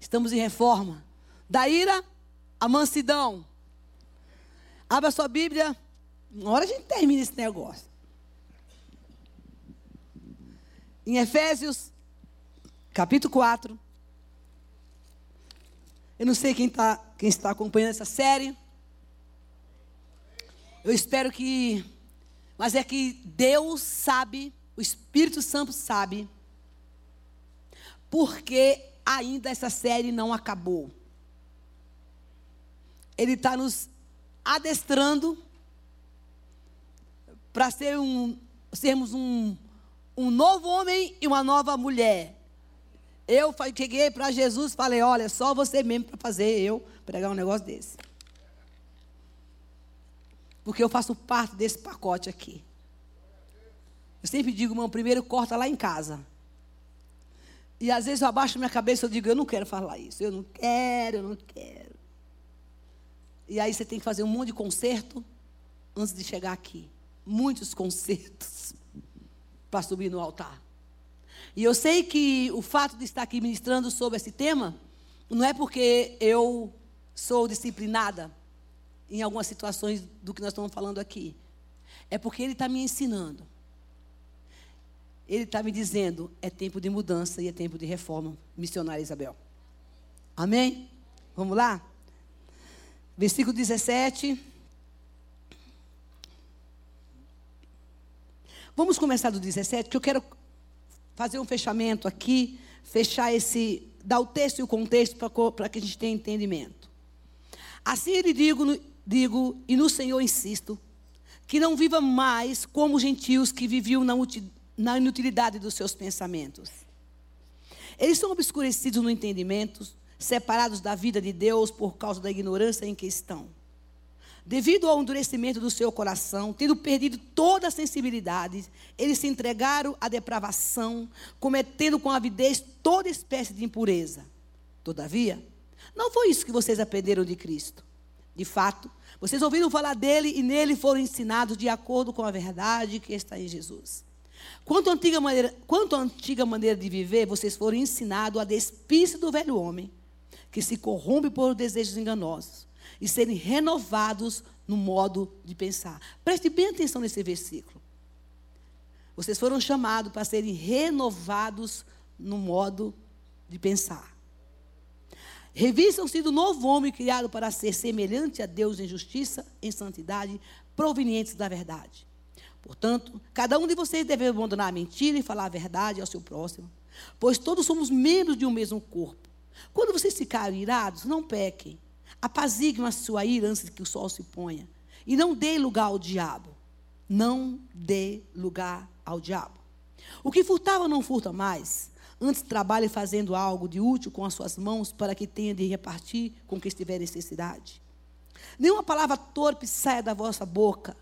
Estamos em reforma. Da ira, a mansidão. Abra sua Bíblia. Uma hora a gente termina esse negócio. Em Efésios, capítulo 4. Eu não sei quem, tá, quem está acompanhando essa série. Eu espero que. Mas é que Deus sabe, o Espírito Santo sabe, porque ainda essa série não acabou. Ele está nos adestrando para ser um, sermos um, um novo homem e uma nova mulher. Eu cheguei para Jesus e falei: olha, só você mesmo para fazer eu pregar um negócio desse. Porque eu faço parte desse pacote aqui. Eu sempre digo, irmão, primeiro corta lá em casa. E às vezes eu abaixo minha cabeça e digo, eu não quero falar isso, eu não quero, eu não quero. E aí você tem que fazer um monte de conserto antes de chegar aqui. Muitos concertos para subir no altar. E eu sei que o fato de estar aqui ministrando sobre esse tema não é porque eu sou disciplinada em algumas situações do que nós estamos falando aqui. É porque ele está me ensinando. Ele está me dizendo: é tempo de mudança e é tempo de reforma, missionária Isabel. Amém? Vamos lá? Versículo 17. Vamos começar do 17, que eu quero fazer um fechamento aqui, fechar esse, dar o texto e o contexto para que a gente tenha entendimento. Assim ele digo, digo, e no Senhor insisto, que não viva mais como gentios que viviam na, na inutilidade dos seus pensamentos. Eles são obscurecidos no entendimento, separados da vida de Deus por causa da ignorância em que estão. Devido ao endurecimento do seu coração, tendo perdido toda a sensibilidade, eles se entregaram à depravação, cometendo com avidez toda espécie de impureza. Todavia, não foi isso que vocês aprenderam de Cristo. De fato, vocês ouviram falar dele e nele foram ensinados de acordo com a verdade que está em Jesus. Quanto à antiga maneira, quanto à antiga maneira de viver, vocês foram ensinados a despir-se do velho homem, que se corrompe por desejos enganosos, e serem renovados no modo de pensar. Preste bem atenção nesse versículo. Vocês foram chamados para serem renovados no modo de pensar. Revistam-se do novo homem criado para ser semelhante a Deus em justiça, em santidade, provenientes da verdade. Portanto, cada um de vocês deve abandonar a mentira e falar a verdade ao seu próximo, pois todos somos membros de um mesmo corpo. Quando vocês ficarem irados, não pequem. Apaziguem a sua ira antes que o sol se ponha. E não dê lugar ao diabo. Não dê lugar ao diabo. O que furtava não furta mais. Antes trabalhe fazendo algo de útil com as suas mãos para que tenha de repartir com quem estiver necessidade. Nenhuma palavra torpe saia da vossa boca,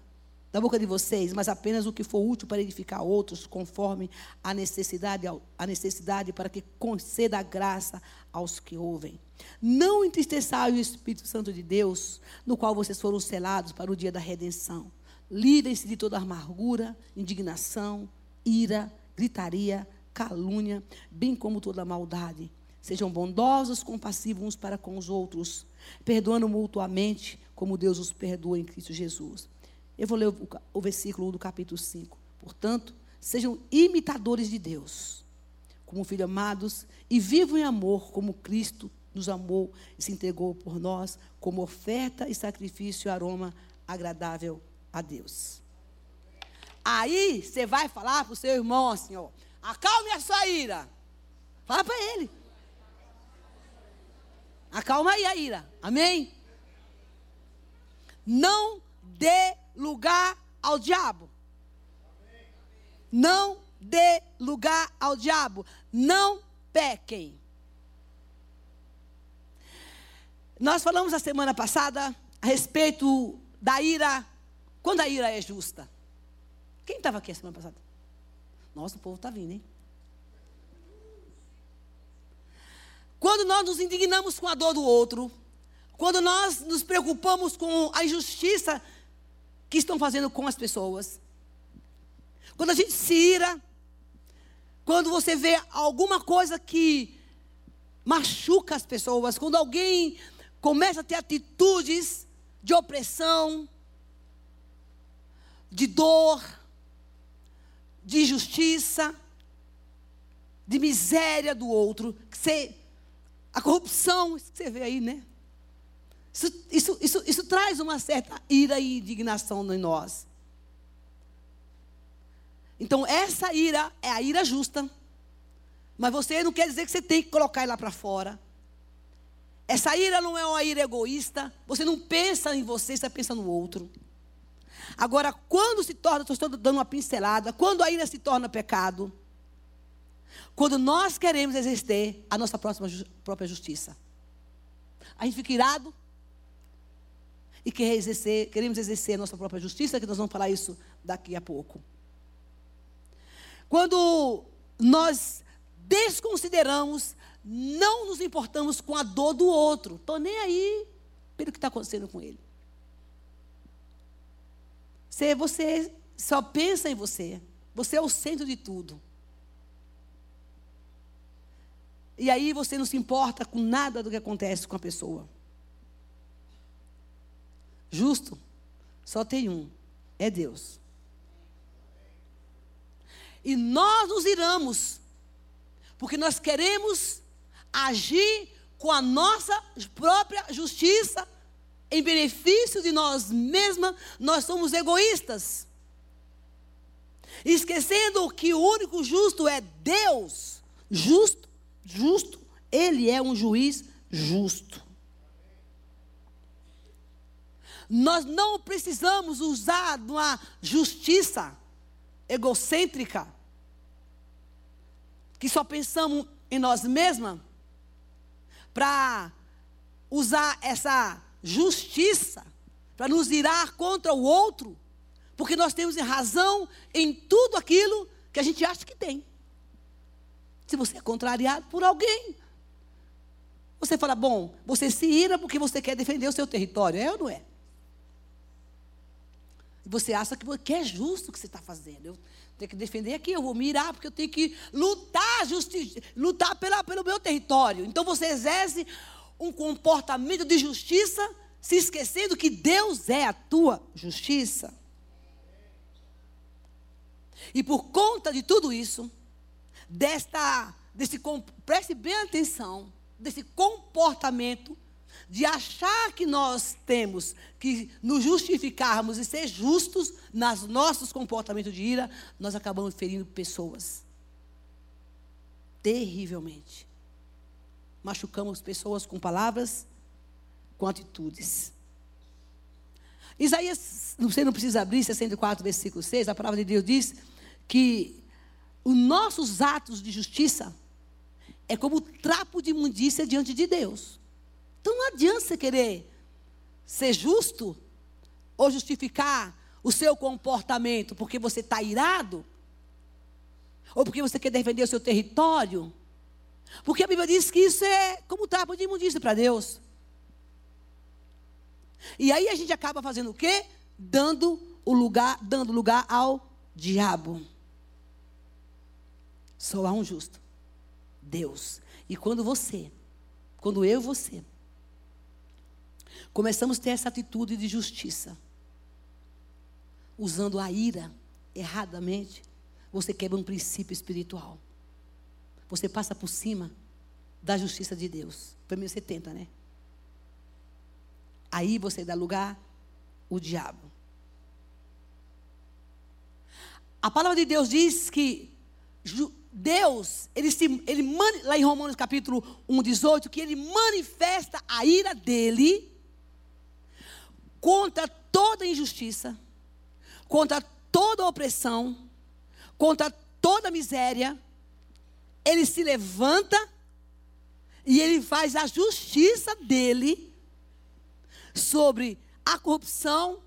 da boca de vocês, mas apenas o que for útil para edificar outros, conforme a necessidade, a necessidade para que conceda graça aos que ouvem. Não entristeçai o Espírito Santo de Deus, no qual vocês foram selados para o dia da redenção. Livrem-se de toda amargura, indignação, ira, gritaria, calúnia, bem como toda maldade. Sejam bondosos, compassivos uns para com os outros, perdoando mutuamente, como Deus os perdoa em Cristo Jesus. Eu vou ler o, o versículo do capítulo 5. Portanto, sejam imitadores de Deus, como filhos amados, e vivam em amor, como Cristo nos amou e se entregou por nós, como oferta e sacrifício aroma agradável a Deus. Aí você vai falar para o seu irmão assim, ó. Acalme a sua ira. Fala para ele. Acalma aí a ira. Amém? Não dê lugar ao diabo. Não dê lugar ao diabo. Não pequem. Nós falamos a semana passada a respeito da ira, quando a ira é justa. Quem estava aqui a semana passada? Nossa, o povo está vindo, hein? Quando nós nos indignamos com a dor do outro, quando nós nos preocupamos com a injustiça que estão fazendo com as pessoas, quando a gente se ira, quando você vê alguma coisa que machuca as pessoas, quando alguém começa a ter atitudes de opressão, de dor, de injustiça, de miséria do outro. Você, a corrupção, que você vê aí, né? Isso, isso, isso, isso traz uma certa ira e indignação em nós. Então, essa ira é a ira justa. Mas você não quer dizer que você tem que colocar ela para fora. Essa ira não é uma ira egoísta. Você não pensa em você, você pensa no outro. Agora, quando se torna, estou dando uma pincelada, quando a ira se torna pecado, quando nós queremos exercer a nossa próxima, própria justiça, a gente fica irado e quer exercer, queremos exercer a nossa própria justiça, que nós vamos falar isso daqui a pouco. Quando nós desconsideramos, não nos importamos com a dor do outro, estou nem aí pelo que está acontecendo com ele. Você, você só pensa em você. Você é o centro de tudo. E aí você não se importa com nada do que acontece com a pessoa. Justo, só tem um: é Deus. E nós nos iramos, porque nós queremos agir com a nossa própria justiça em benefício de nós mesmas, nós somos egoístas. Esquecendo que o único justo é Deus. Justo, justo. Ele é um juiz justo. Nós não precisamos usar uma justiça egocêntrica, que só pensamos em nós mesmas, para usar essa justiça, para nos irar contra o outro, porque nós temos razão em tudo aquilo que a gente acha que tem. Se você é contrariado por alguém, você fala, bom, você se ira porque você quer defender o seu território, é ou não é? Você acha que é justo o que você está fazendo. Eu tenho que defender aqui, eu vou mirar, porque eu tenho que lutar, justi lutar pela, pelo meu território. Então você exerce um comportamento de justiça, se esquecendo que Deus é a tua justiça. E por conta de tudo isso, desta, desse, preste bem atenção, desse comportamento de achar que nós temos que nos justificarmos e ser justos nos nossos comportamentos de ira, nós acabamos ferindo pessoas. Terrivelmente machucamos pessoas com palavras, com atitudes. Isaías, você não precisa abrir, 64, versículo 6, a palavra de Deus diz que os nossos atos de justiça é como trapo de imundícia diante de Deus. Então não adianta você querer ser justo ou justificar o seu comportamento porque você está irado, ou porque você quer defender o seu território, porque a Bíblia diz que isso é como trapo de imundícia para Deus. E aí a gente acaba fazendo o quê? Dando o lugar, dando lugar ao diabo. Só há um justo. Deus. E quando você, quando eu e você, começamos a ter essa atitude de justiça, usando a ira erradamente, você quebra um princípio espiritual você passa por cima da justiça de Deus. Primeiro você tenta, né? Aí você dá lugar o diabo. A palavra de Deus diz que Deus, ele, se, ele lá em Romanos capítulo 1, 18, que ele manifesta a ira dele contra toda injustiça, contra toda opressão, contra toda miséria, ele se levanta e ele faz a justiça dele sobre a corrupção,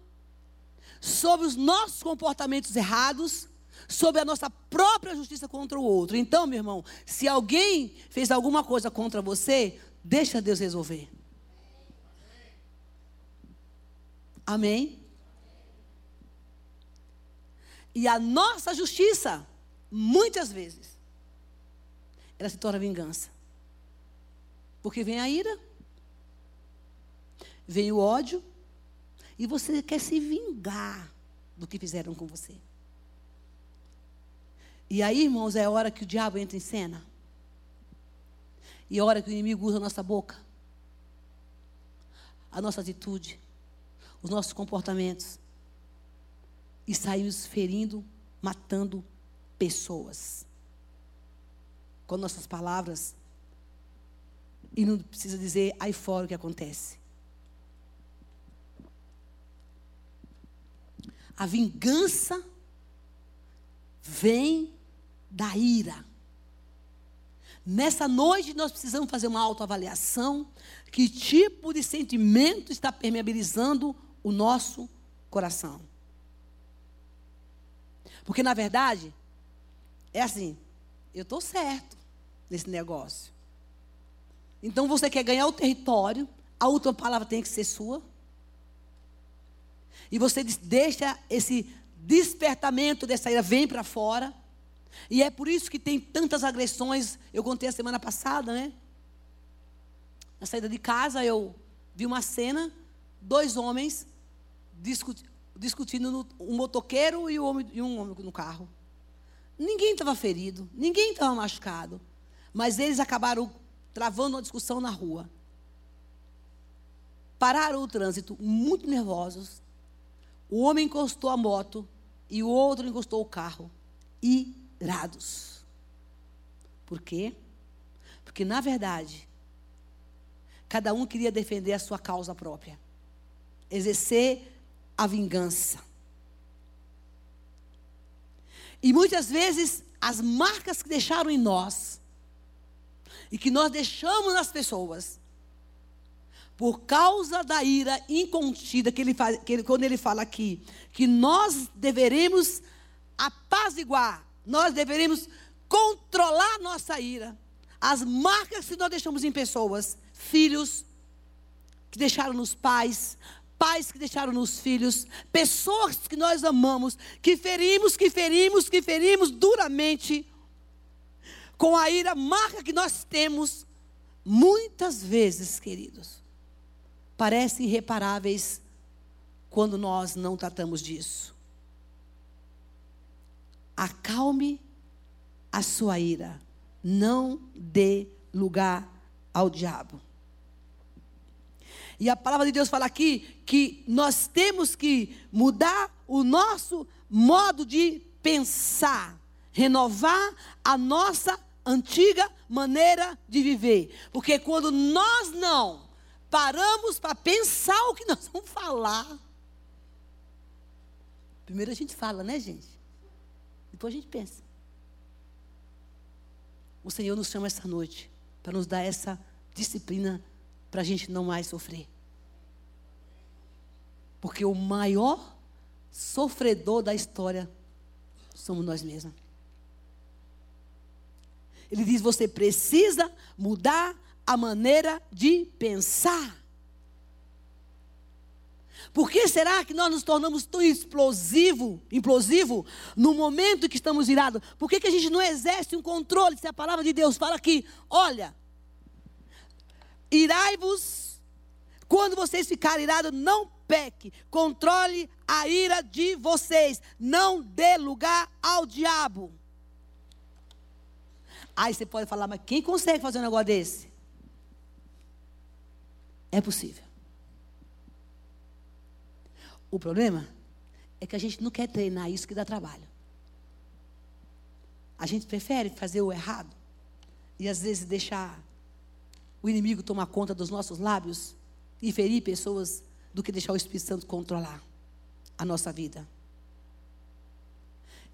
sobre os nossos comportamentos errados, sobre a nossa própria justiça contra o outro. Então, meu irmão, se alguém fez alguma coisa contra você, deixa Deus resolver. Amém? E a nossa justiça, muitas vezes, ela se torna vingança. Porque vem a ira, vem o ódio, e você quer se vingar do que fizeram com você. E aí, irmãos, é a hora que o diabo entra em cena. E é a hora que o inimigo usa a nossa boca, a nossa atitude, os nossos comportamentos. E saímos ferindo, matando pessoas. Com nossas palavras. E não precisa dizer aí fora o que acontece. A vingança vem da ira. Nessa noite nós precisamos fazer uma autoavaliação. Que tipo de sentimento está permeabilizando o nosso coração? Porque na verdade, é assim, eu estou certo nesse negócio. Então você quer ganhar o território, a última palavra tem que ser sua. E você deixa esse despertamento dessa ira vem para fora. E é por isso que tem tantas agressões. Eu contei a semana passada, né? Na saída de casa, eu vi uma cena: dois homens discuti discutindo, no, um motoqueiro e, homem, e um homem no carro. Ninguém estava ferido, ninguém estava machucado. Mas eles acabaram travando uma discussão na rua. Pararam o trânsito, muito nervosos. O homem encostou a moto e o outro encostou o carro. Irados. Por quê? Porque, na verdade, cada um queria defender a sua causa própria, exercer a vingança. E muitas vezes, as marcas que deixaram em nós, e que nós deixamos nas pessoas, por causa da ira incontida, que ele, faz, que ele, quando ele fala aqui, que nós deveremos apaziguar nós deveríamos controlar nossa ira. As marcas que nós deixamos em pessoas, filhos que deixaram nos pais, pais que deixaram nos filhos, pessoas que nós amamos, que ferimos, que ferimos, que ferimos duramente, com a ira, marca que nós temos, muitas vezes, queridos, parecem irreparáveis quando nós não tratamos disso acalme a sua ira. Não dê lugar ao diabo. E a palavra de Deus fala aqui que nós temos que mudar o nosso modo de pensar, renovar a nossa antiga maneira de viver. Porque quando nós não paramos para pensar o que nós vamos falar, primeiro a gente fala, né, gente? Depois a gente pensa. O Senhor nos chama essa noite para nos dar essa disciplina para a gente não mais sofrer. Porque o maior sofredor da história somos nós mesmos. Ele diz: você precisa mudar a maneira de pensar. Por que será que nós nos tornamos tão explosivo, implosivo no momento que estamos irados? Por que, que a gente não exerce um controle se a palavra de Deus fala aqui, olha, irai-vos, quando vocês ficarem irados, não peque, controle a ira de vocês, não dê lugar ao diabo. Aí você pode falar, mas quem consegue fazer um negócio desse? É possível. O problema é que a gente não quer treinar isso que dá trabalho. A gente prefere fazer o errado e às vezes deixar o inimigo tomar conta dos nossos lábios e ferir pessoas do que deixar o Espírito Santo controlar a nossa vida.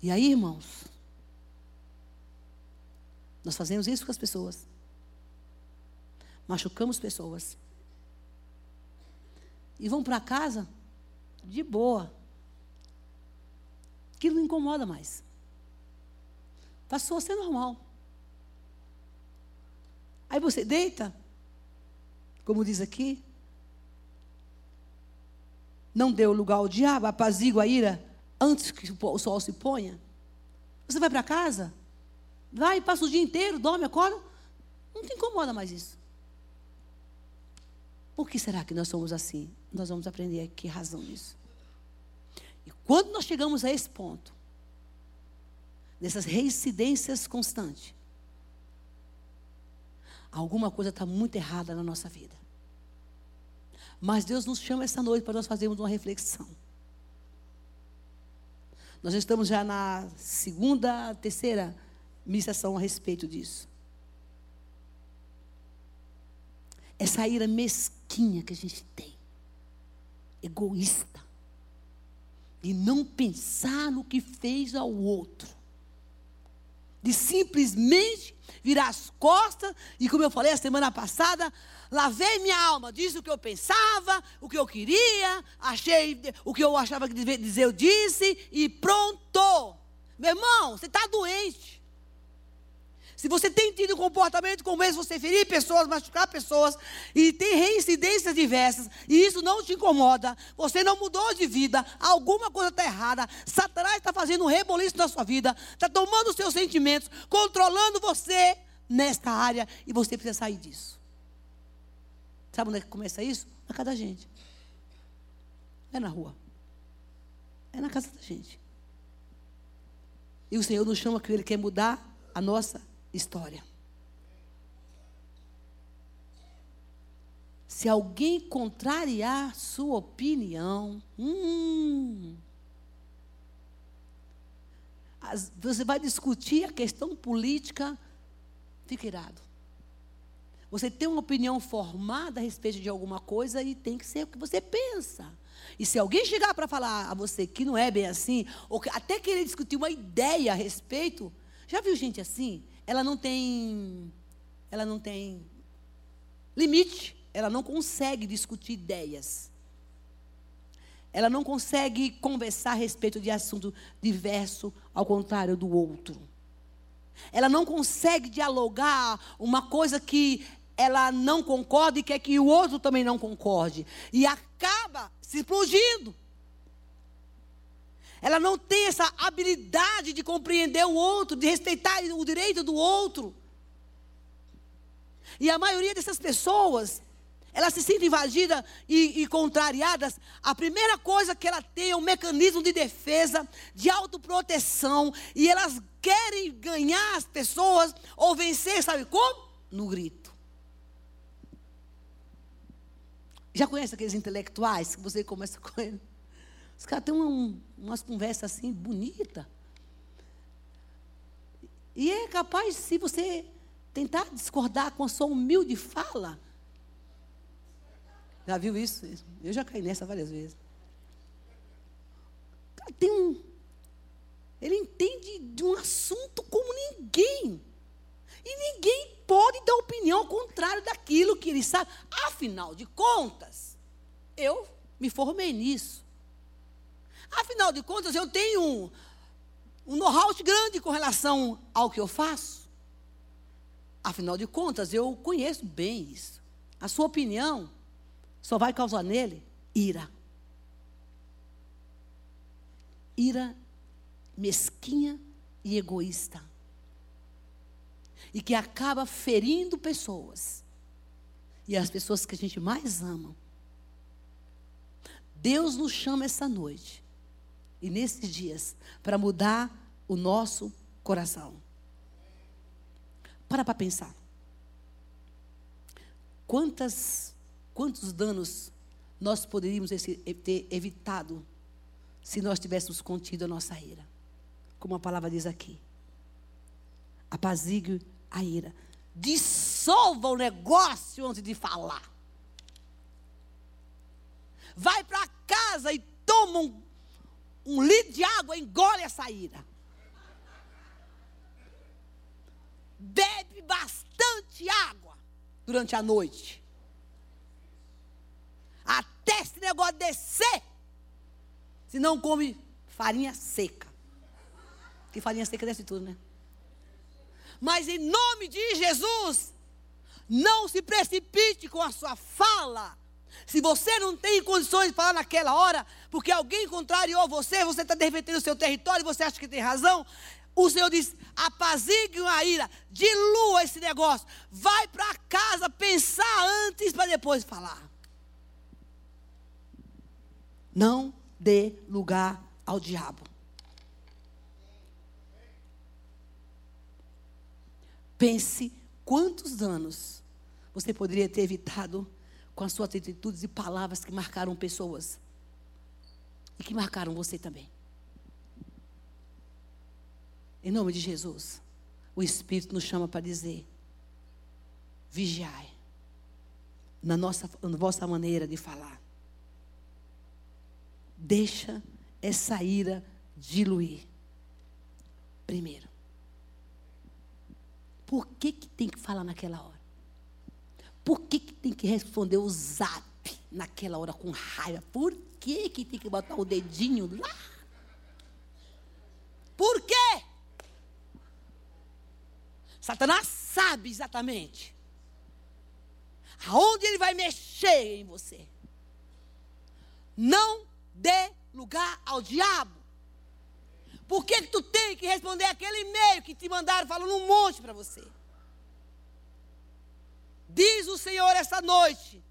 E aí, irmãos, nós fazemos isso com as pessoas. Machucamos pessoas. E vão para casa de boa. Aquilo não incomoda mais. Passou a ser normal. Aí você deita, como diz aqui, não deu lugar ao diabo, apazigua a ira antes que o sol se ponha. Você vai para casa, vai, passa o dia inteiro, dorme, acorda, não te incomoda mais isso. Por que será que nós somos assim? Nós vamos aprender aqui razão disso. E quando nós chegamos a esse ponto, dessas reincidências constantes, alguma coisa está muito errada na nossa vida. Mas Deus nos chama essa noite para nós fazermos uma reflexão. Nós estamos já na segunda, terceira ministração a respeito disso. Essa ira mesquinha que a gente tem, egoísta, de não pensar no que fez ao outro, de simplesmente virar as costas e, como eu falei a semana passada, lavei minha alma, disse o que eu pensava, o que eu queria, achei o que eu achava que devia dizer, eu disse e pronto. Meu irmão, você está doente. Se você tem tido um comportamento como esse, você ferir pessoas, machucar pessoas, e tem reincidências diversas, e isso não te incomoda, você não mudou de vida, alguma coisa está errada, Satanás está fazendo um reboliço na sua vida, está tomando os seus sentimentos, controlando você nesta área, e você precisa sair disso. Sabe onde é que começa isso? Na casa da gente. É na rua. É na casa da gente. E o Senhor nos chama que Ele quer mudar a nossa história. Se alguém contrariar sua opinião, hum, você vai discutir a questão política, fica irado. Você tem uma opinião formada a respeito de alguma coisa e tem que ser o que você pensa. E se alguém chegar para falar a você que não é bem assim, ou que, até querer discutir uma ideia a respeito, já viu gente assim? Ela não tem ela não tem limite, ela não consegue discutir ideias. Ela não consegue conversar a respeito de assunto diverso ao contrário do outro. Ela não consegue dialogar uma coisa que ela não concorda e quer que o outro também não concorde. E acaba se explodindo. Ela não tem essa habilidade de compreender o outro, de respeitar o direito do outro. E a maioria dessas pessoas, elas se sentem invadidas e, e, contrariadas. A primeira coisa que ela tem é um mecanismo de defesa, de autoproteção. E elas querem ganhar as pessoas ou vencer, sabe como? No grito. Já conhece aqueles intelectuais que você começa com ele? Os caras têm um, umas conversas assim bonitas. E é capaz, se você tentar discordar com a sua humilde fala. Já viu isso? Eu já caí nessa várias vezes. Tem um. Ele entende de um assunto como ninguém. E ninguém pode dar opinião ao contrário daquilo que ele sabe. Afinal de contas, eu me formei nisso. Afinal de contas, eu tenho um, um know-how grande com relação ao que eu faço. Afinal de contas, eu conheço bem isso. A sua opinião só vai causar nele ira. Ira mesquinha e egoísta. E que acaba ferindo pessoas. E as pessoas que a gente mais ama. Deus nos chama essa noite e nesses dias para mudar o nosso coração. Para para pensar. Quantas, quantos danos nós poderíamos ter evitado se nós tivéssemos contido a nossa ira? Como a palavra diz aqui. Apazigue a ira. Dissolva o negócio antes de falar. Vai para casa e toma um um litro de água, engole essa ira. Bebe bastante água durante a noite. Até esse negócio descer. Se não come farinha seca. Que farinha seca desce tudo, né? Mas em nome de Jesus, não se precipite com a sua fala se você não tem condições de falar naquela hora, porque alguém contrariou você, você está defendendo o seu território, você acha que tem razão, o Senhor diz: apazigue a ira, dilua esse negócio, vai para casa pensar antes para depois falar. Não dê lugar ao diabo. Pense quantos anos você poderia ter evitado com as suas atitudes e palavras que marcaram pessoas e que marcaram você também. Em nome de Jesus, o Espírito nos chama para dizer: vigiai na nossa na vossa maneira de falar. Deixa essa ira diluir. Primeiro. Por que, que tem que falar naquela hora? Por que, que tem que responder o zap naquela hora com raiva? Por que, que tem que botar o dedinho lá? Por quê? Satanás sabe exatamente aonde ele vai mexer em você. Não dê lugar ao diabo. Por que, que tu tem que responder aquele e-mail que te mandaram falando um monte para você? Diz o Senhor esta noite: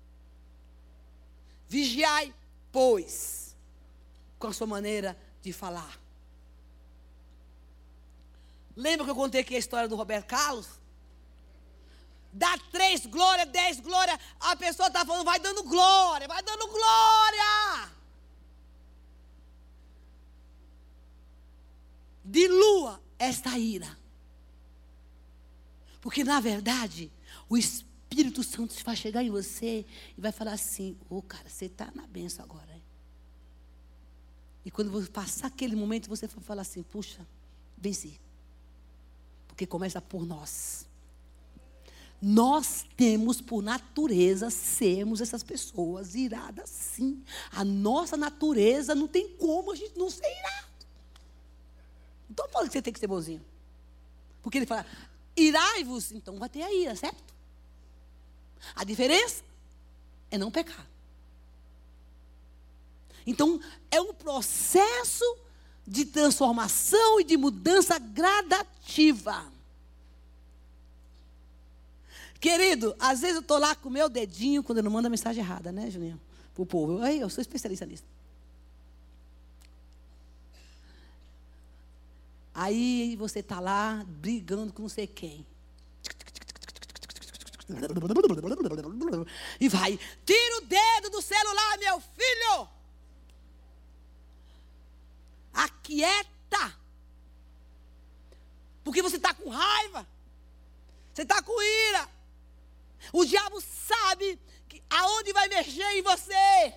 vigiai, pois, com a sua maneira de falar. Lembra que eu contei aqui a história do Roberto Carlos? Dá três glória, dez glória, a pessoa está falando, vai dando glória, vai dando glória. dilua esta ira. Porque, na verdade, o Espírito Santo vai chegar em você e vai falar assim: Ô, oh, cara, você está na benção agora. Hein? E quando você passar aquele momento, você vai falar assim: puxa, venci. Porque começa por nós. Nós temos por natureza sermos essas pessoas iradas, sim. A nossa natureza não tem como a gente não ser irado. Então pode que você tem que ser bonzinho. Porque ele fala, irai-vos, então vai ter a ira, certo? A diferença é não pecar. Então, é um processo de transformação e de mudança gradativa. Querido, às vezes eu estou lá com o meu dedinho, quando eu não mando a mensagem errada, né, Juninho? Para o povo. Eu, eu sou especialista nisso. Aí você está lá brigando com não sei quem. E vai, tira o dedo do celular, meu filho. Aquieta. Porque você está com raiva. Você está com ira. O diabo sabe que, aonde vai mexer em você.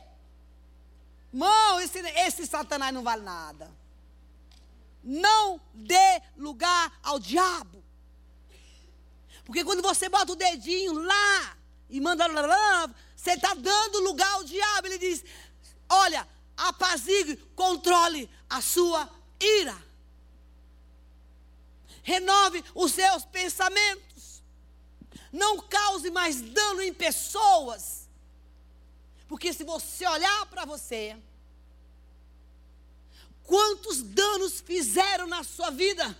Irmão, esse, esse Satanás não vale nada. Não dê lugar ao diabo. Porque quando você bota o dedinho lá e manda lá, você está dando lugar ao diabo. Ele diz: Olha, apazigue, controle a sua ira. Renove os seus pensamentos. Não cause mais dano em pessoas. Porque se você olhar para você, Quantos danos fizeram na sua vida?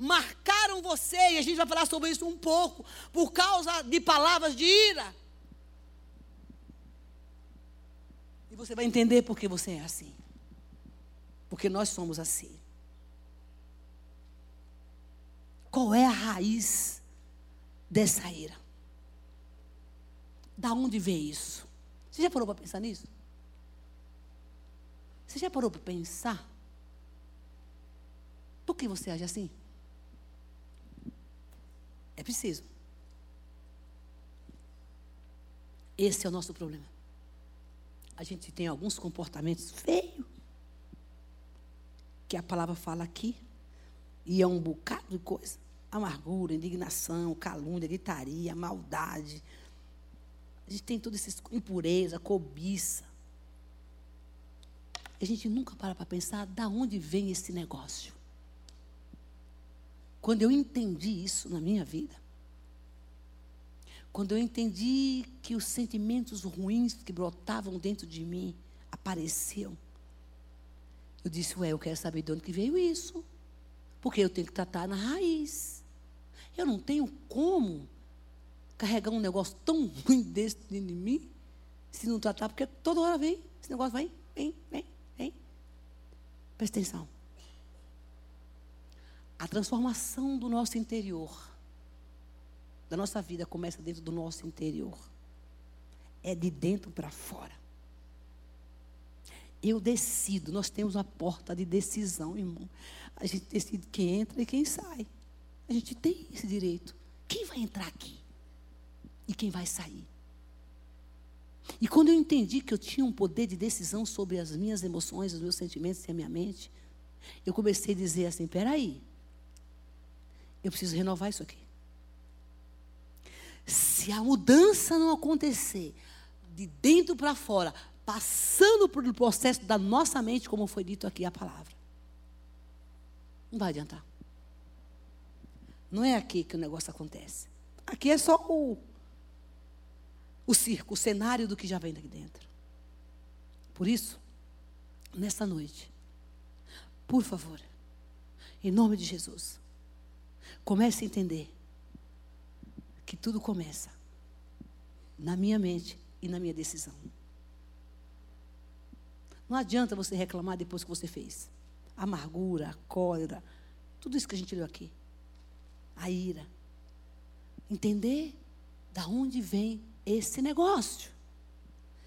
Marcaram você, e a gente vai falar sobre isso um pouco, por causa de palavras de ira. E você vai entender por que você é assim. Porque nós somos assim. Qual é a raiz dessa ira? Da onde vem isso? Você já parou para pensar nisso? Você já parou para pensar? Por que você age assim? É preciso. Esse é o nosso problema. A gente tem alguns comportamentos feios, que a palavra fala aqui, e é um bocado de coisa. Amargura, indignação, calúnia, gritaria, maldade. A gente tem toda essa impureza, cobiça a gente nunca para para pensar da onde vem esse negócio. Quando eu entendi isso na minha vida, quando eu entendi que os sentimentos ruins que brotavam dentro de mim apareciam, eu disse, ué, eu quero saber de onde que veio isso. Porque eu tenho que tratar na raiz. Eu não tenho como carregar um negócio tão ruim desse dentro de mim, se não tratar, porque toda hora vem, esse negócio vai vem, vem, vem. Presta atenção. A transformação do nosso interior, da nossa vida, começa dentro do nosso interior. É de dentro para fora. Eu decido, nós temos uma porta de decisão, irmão. A gente decide quem entra e quem sai. A gente tem esse direito. Quem vai entrar aqui? E quem vai sair? E quando eu entendi que eu tinha um poder de decisão sobre as minhas emoções, os meus sentimentos e a minha mente, eu comecei a dizer assim: peraí, eu preciso renovar isso aqui. Se a mudança não acontecer de dentro para fora, passando um processo da nossa mente, como foi dito aqui a palavra, não vai adiantar. Não é aqui que o negócio acontece. Aqui é só o, o circo, o cenário do que já vem daqui dentro. Por isso, nessa noite, por favor, em nome de Jesus, comece a entender que tudo começa na minha mente e na minha decisão. Não adianta você reclamar depois que você fez. Amargura, a cólera, tudo isso que a gente leu aqui. A ira. Entender da onde vem esse negócio.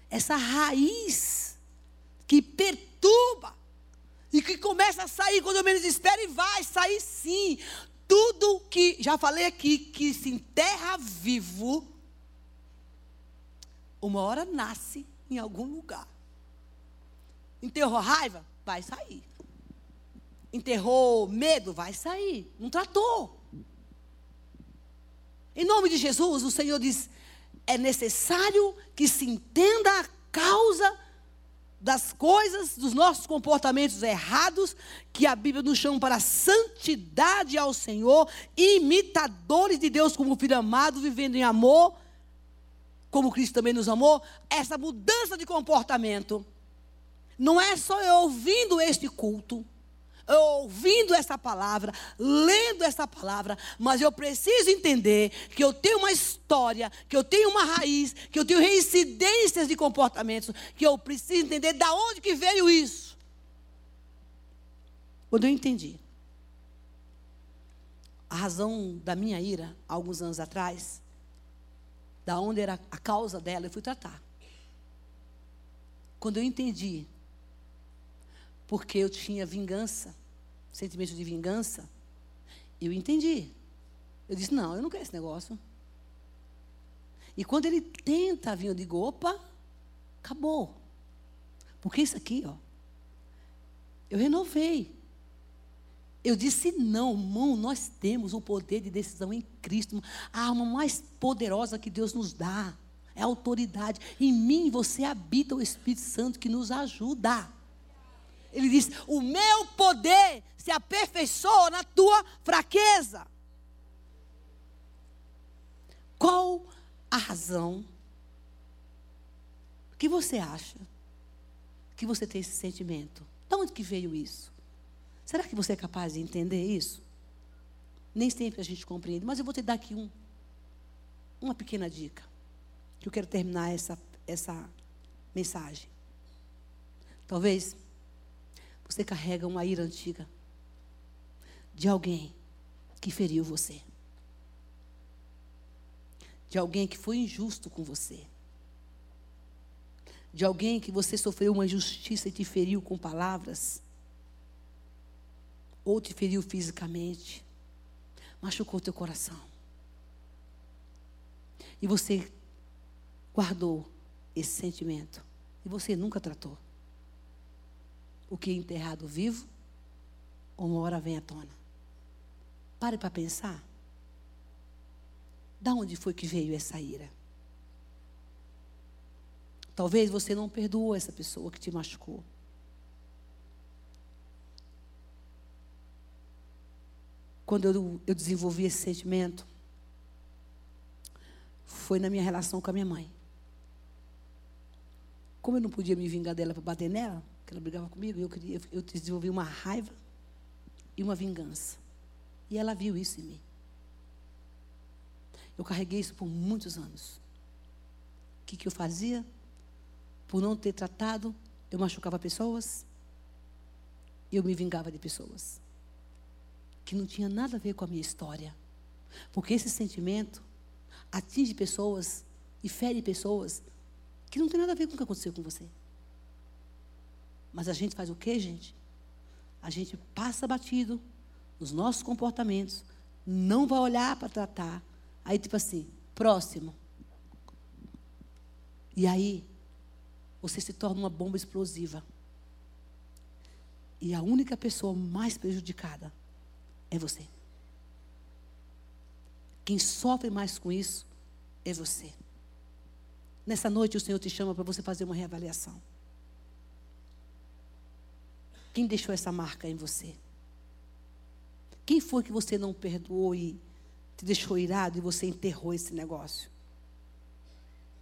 Essa raiz que perturba e que começa a sair quando eu menos espero e vai sair sim. Tudo que, já falei aqui, que se enterra vivo, uma hora nasce em algum lugar. Enterrou raiva? Vai sair. Enterrou medo? Vai sair. Não tratou. Em nome de Jesus, o Senhor diz: é necessário que se entenda a causa das coisas, dos nossos comportamentos errados, que a Bíblia nos chama para santidade ao Senhor, imitadores de Deus como filho amado, vivendo em amor, como Cristo também nos amou. Essa mudança de comportamento não é só eu ouvindo este culto, ouvindo essa palavra, lendo essa palavra, mas eu preciso entender que eu tenho uma história, que eu tenho uma raiz, que eu tenho reincidências de comportamentos, que eu preciso entender da onde que veio isso. Quando eu entendi a razão da minha ira, alguns anos atrás, da onde era a causa dela, eu fui tratar. Quando eu entendi porque eu tinha vingança, sentimento de vingança, eu entendi. Eu disse: não, eu não quero esse negócio. E quando ele tenta vir, eu digo: opa, acabou. Porque isso aqui, ó, eu renovei. Eu disse: não, irmão, nós temos o poder de decisão em Cristo, a arma mais poderosa que Deus nos dá. É autoridade. Em mim você habita o Espírito Santo que nos ajuda. Ele diz: O meu poder se aperfeiçoa na tua fraqueza. Qual a razão que você acha que você tem esse sentimento? De onde que veio isso? Será que você é capaz de entender isso? Nem sempre a gente compreende, mas eu vou te dar aqui um, uma pequena dica, que eu quero terminar essa, essa mensagem. Talvez você carrega uma ira antiga de alguém que feriu você, de alguém que foi injusto com você, de alguém que você sofreu uma injustiça e te feriu com palavras, ou te feriu fisicamente, machucou teu coração. E você guardou esse sentimento. E você nunca tratou o que é enterrado vivo, uma hora vem à tona. Pare para pensar. Da onde foi que veio essa ira? Talvez você não perdoou essa pessoa que te machucou. Quando eu, eu desenvolvi esse sentimento, foi na minha relação com a minha mãe. Como eu não podia me vingar dela para bater nela, que ela brigava comigo, eu, queria, eu desenvolvi uma raiva e uma vingança. E ela viu isso em mim. Eu carreguei isso por muitos anos. O que, que eu fazia? Por não ter tratado, eu machucava pessoas, eu me vingava de pessoas que não tinha nada a ver com a minha história. Porque esse sentimento atinge pessoas e fere pessoas que não tem nada a ver com o que aconteceu com você. Mas a gente faz o quê, gente? A gente passa batido nos nossos comportamentos, não vai olhar para tratar. Aí, tipo assim, próximo. E aí, você se torna uma bomba explosiva. E a única pessoa mais prejudicada é você. Quem sofre mais com isso é você. Nessa noite o Senhor te chama para você fazer uma reavaliação. Quem deixou essa marca em você? Quem foi que você não perdoou e te deixou irado e você enterrou esse negócio?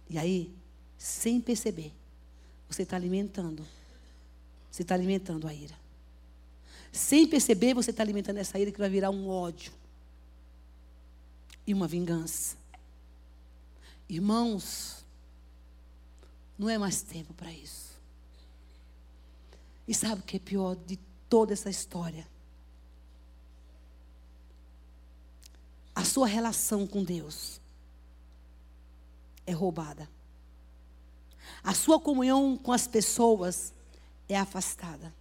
E aí, sem perceber, você está alimentando. Você está alimentando a ira. Sem perceber, você está alimentando essa ira que vai virar um ódio e uma vingança. Irmãos, não é mais tempo para isso. E sabe o que é pior de toda essa história? A sua relação com Deus é roubada. A sua comunhão com as pessoas é afastada.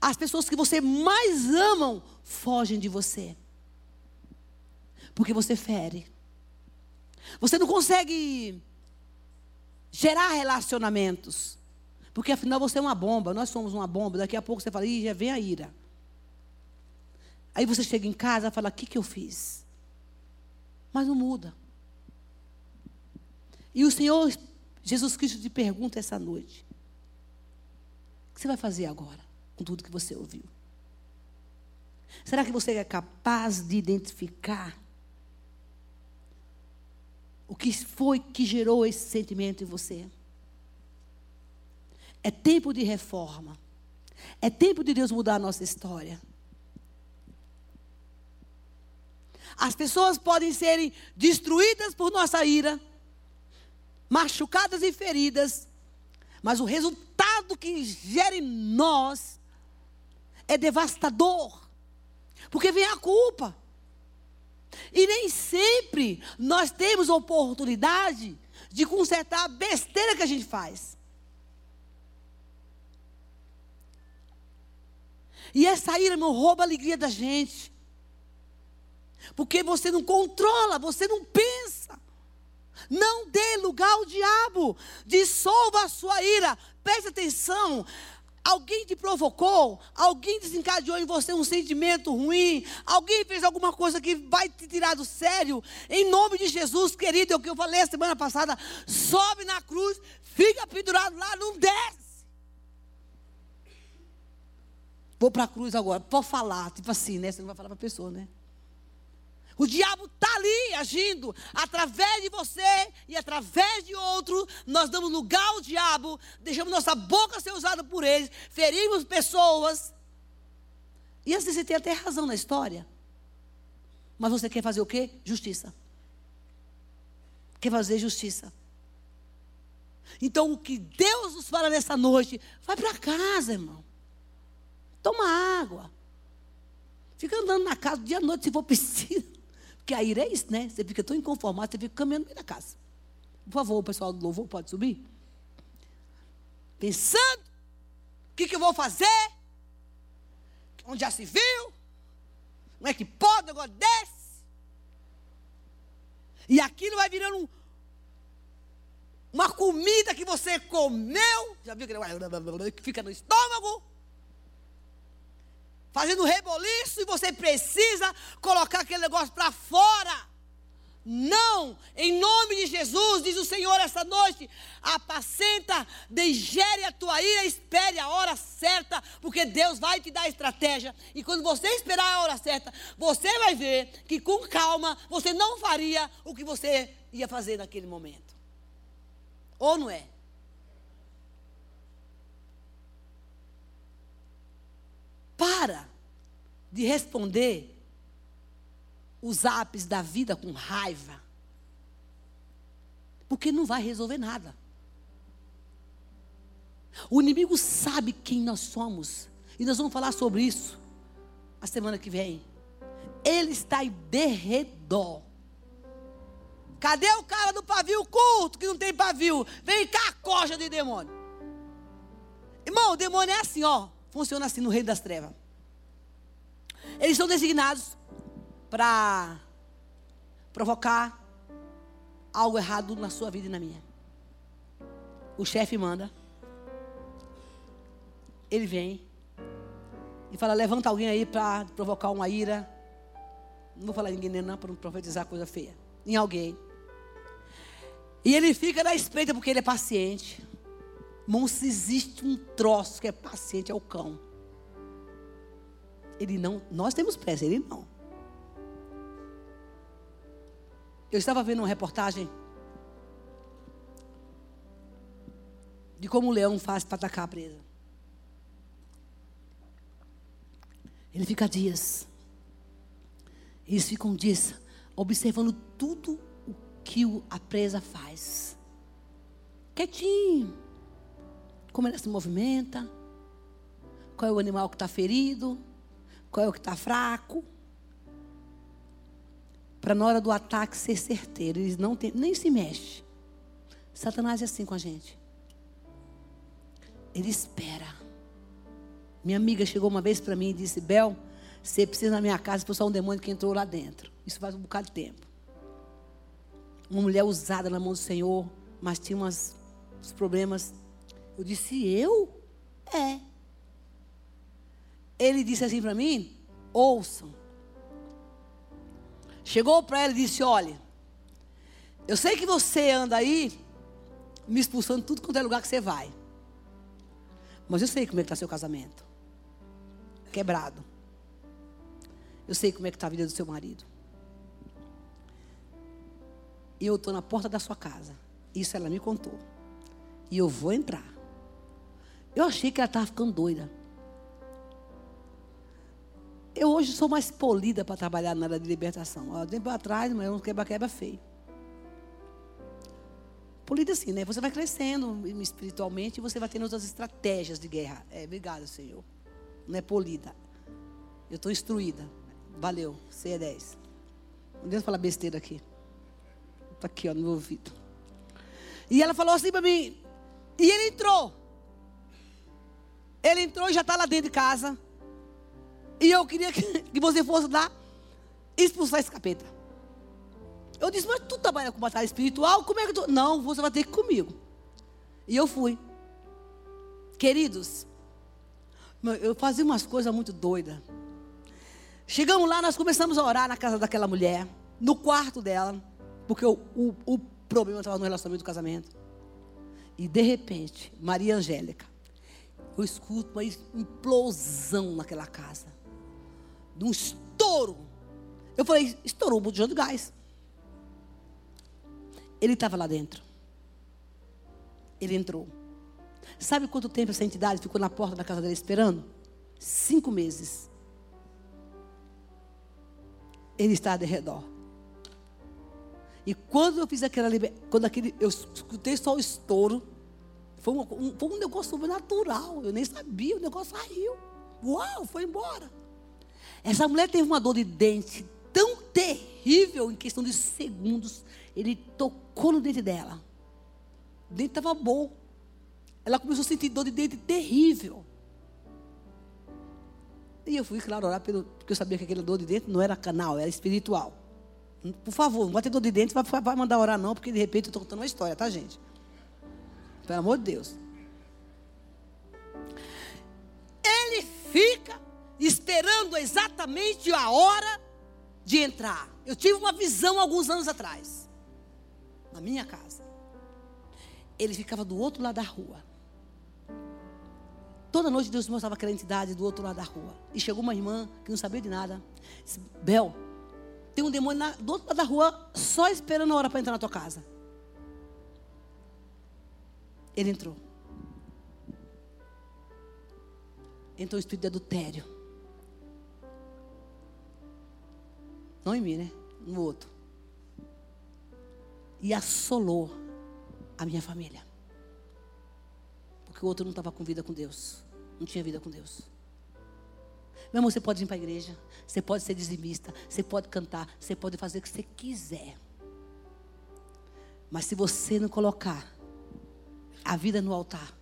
As pessoas que você mais amam fogem de você. Porque você fere. Você não consegue gerar relacionamentos. Porque afinal você é uma bomba, nós somos uma bomba. Daqui a pouco você fala, ih, já vem a ira. Aí você chega em casa e fala, o que, que eu fiz? Mas não muda. E o Senhor Jesus Cristo te pergunta essa noite: o que você vai fazer agora com tudo que você ouviu? Será que você é capaz de identificar o que foi que gerou esse sentimento em você? É tempo de reforma. É tempo de Deus mudar a nossa história. As pessoas podem serem destruídas por nossa ira machucadas e feridas, mas o resultado que gera em nós é devastador, porque vem a culpa. E nem sempre nós temos oportunidade de consertar a besteira que a gente faz. E essa ira, irmão, rouba a alegria da gente. Porque você não controla, você não pensa. Não dê lugar ao diabo. Dissolva a sua ira. Preste atenção. Alguém te provocou, alguém desencadeou em você um sentimento ruim, alguém fez alguma coisa que vai te tirar do sério. Em nome de Jesus, querido, é o que eu falei a semana passada. Sobe na cruz, fica pendurado lá, não desce. Vou para a cruz agora, pode falar, tipo assim, né? Você não vai falar para a pessoa, né? O diabo está ali agindo através de você e através de outro. Nós damos lugar ao diabo, deixamos nossa boca ser usada por ele, ferimos pessoas. E assim você tem até razão na história. Mas você quer fazer o quê? Justiça. Quer fazer justiça. Então, o que Deus nos fala nessa noite, vai para casa, irmão. Toma água. Fica andando na casa dia e noite se for preciso. Porque a ira é isso, né? Você fica tão inconformado, você fica caminhando meio da casa. Por favor, o pessoal do louvor pode subir? Pensando, o que, que eu vou fazer? Onde já se viu? Como é que pode negócio desse? E aquilo vai virando um, uma comida que você comeu. Já viu que fica no estômago? Fazendo reboliço e você precisa colocar aquele negócio para fora. Não, em nome de Jesus, diz o Senhor esta noite: apacenta, digere a tua ira, espere a hora certa, porque Deus vai te dar estratégia. E quando você esperar a hora certa, você vai ver que com calma você não faria o que você ia fazer naquele momento. Ou não é? Para de responder os apps da vida com raiva. Porque não vai resolver nada. O inimigo sabe quem nós somos. E nós vamos falar sobre isso a semana que vem. Ele está em derredor. Cadê o cara do pavio culto que não tem pavio? Vem cá, coxa de demônio. Irmão, o demônio é assim, ó. Funciona assim no reino das trevas. Eles são designados para provocar algo errado na sua vida e na minha. O chefe manda. Ele vem e fala: levanta alguém aí para provocar uma ira. Não vou falar em ninguém não, para não profetizar coisa feia. Em alguém. E ele fica na espreita porque ele é paciente. Irmão, se existe um troço que é paciente, é o cão. Ele não, nós temos pressa, ele não. Eu estava vendo uma reportagem de como o leão faz para atacar a presa. Ele fica dias. Eles ficam dias observando tudo o que a presa faz. Quietinho como ela se movimenta, qual é o animal que está ferido, qual é o que está fraco. Para na hora do ataque ser certeiro, eles não tem, nem se mexe. Satanás é assim com a gente. Ele espera. Minha amiga chegou uma vez para mim e disse: Bel, você precisa na minha casa expulsar um demônio que entrou lá dentro. Isso faz um bocado de tempo. Uma mulher usada na mão do Senhor, mas tinha umas, uns problemas eu disse, eu? É. Ele disse assim para mim: ouçam. Chegou para ela e disse: olha, eu sei que você anda aí me expulsando tudo quanto é lugar que você vai. Mas eu sei como é que está seu casamento. Quebrado. Eu sei como é que está a vida do seu marido. E eu estou na porta da sua casa. Isso ela me contou. E eu vou entrar. Eu achei que ela estava ficando doida. Eu hoje sou mais polida para trabalhar na área de libertação. Há tempo atrás, mas é um quebra-quebra feio. Polida assim, né? Você vai crescendo espiritualmente e você vai tendo outras estratégias de guerra. É, obrigada, Senhor. Não é polida. Eu estou instruída. Valeu, você é 10. Não deixa falar besteira aqui. Está aqui, ó, no meu ouvido. E ela falou assim para mim. E ele entrou. Ele entrou e já está lá dentro de casa. E eu queria que, você fosse lá expulsar esse capeta. Eu disse, mas tu trabalha com batalha espiritual? Como é que tu. Não, você vai ter que ir comigo. E eu fui. Queridos, eu fazia umas coisas muito doidas. Chegamos lá, nós começamos a orar na casa daquela mulher, no quarto dela, porque o, o, o problema estava no relacionamento do casamento. E de repente, Maria Angélica eu escuto uma implosão naquela casa. De um estouro. Eu falei, estourou o botijão de gás. Ele estava lá dentro. Ele entrou. Sabe quanto tempo essa entidade ficou na porta da casa dele esperando? Cinco meses. Ele está de redor. E quando eu fiz aquela quando aquele, eu escutei só o estouro, foi um, um, foi um negócio sobrenatural. Eu nem sabia, o negócio saiu. Uau, foi embora. Essa mulher teve uma dor de dente tão terrível, em questão de segundos. Ele tocou no dente dela. O dente estava bom. Ela começou a sentir dor de dente terrível. E eu fui, claro, orar pelo, porque eu sabia que aquela dor de dente não era canal, era espiritual. Por favor, não vai ter dor de dente, vai, vai mandar orar não, porque de repente eu estou contando uma história, tá, gente? Pelo amor de Deus. Ele fica esperando exatamente a hora de entrar. Eu tive uma visão alguns anos atrás, na minha casa. Ele ficava do outro lado da rua. Toda noite Deus mostrava aquela entidade do outro lado da rua. E chegou uma irmã que não sabia de nada. Disse, Bel, tem um demônio na, do outro lado da rua só esperando a hora para entrar na tua casa. Ele entrou. Entrou o espírito de adultério. Não em mim, né? No outro. E assolou a minha família. Porque o outro não estava com vida com Deus. Não tinha vida com Deus. Meu irmão, você pode ir para a igreja, você pode ser dizimista, você pode cantar, você pode fazer o que você quiser. Mas se você não colocar a vida no altar,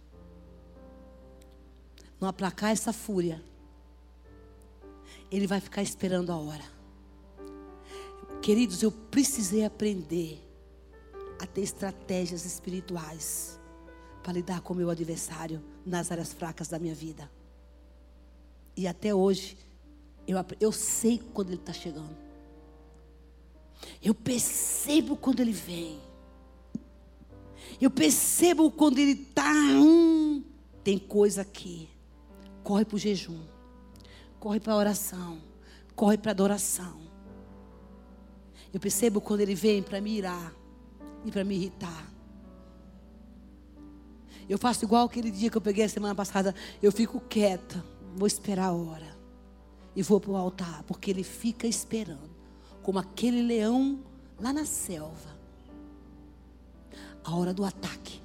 não aplacar essa fúria, ele vai ficar esperando a hora. Queridos, eu precisei aprender a ter estratégias espirituais para lidar com o meu adversário nas áreas fracas da minha vida. E até hoje, eu, eu sei quando ele está chegando. Eu percebo quando ele vem. Eu percebo quando ele está. Hum, tem coisa aqui. Corre para o jejum. Corre para a oração. Corre para a adoração. Eu percebo quando ele vem para me irar e para me irritar. Eu faço igual aquele dia que eu peguei a semana passada. Eu fico quieta, vou esperar a hora. E vou para o altar, porque ele fica esperando. Como aquele leão lá na selva. A hora do ataque.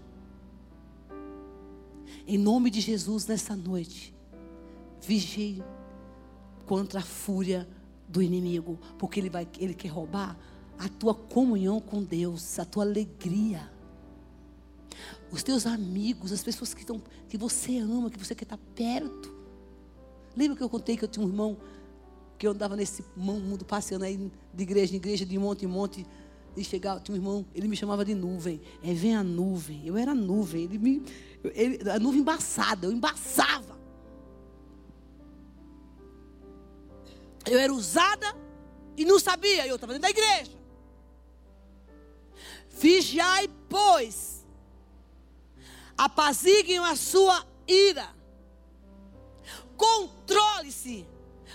Em nome de Jesus, nessa noite, vigie contra a fúria do inimigo, porque ele vai, ele quer roubar a tua comunhão com Deus, a tua alegria. Os teus amigos, as pessoas que, estão, que você ama, que você quer estar perto. Lembra que eu contei que eu tinha um irmão que eu andava nesse mundo passeando aí de igreja em igreja, de monte em monte, e chegava, tinha um irmão, ele me chamava de nuvem. É, vem a nuvem. Eu era nuvem. Ele me, ele, a nuvem embaçada, eu embaçava. Eu era usada e não sabia. Eu estava dentro da igreja. Vigiai, pois, apaziguem a sua ira, controle-se,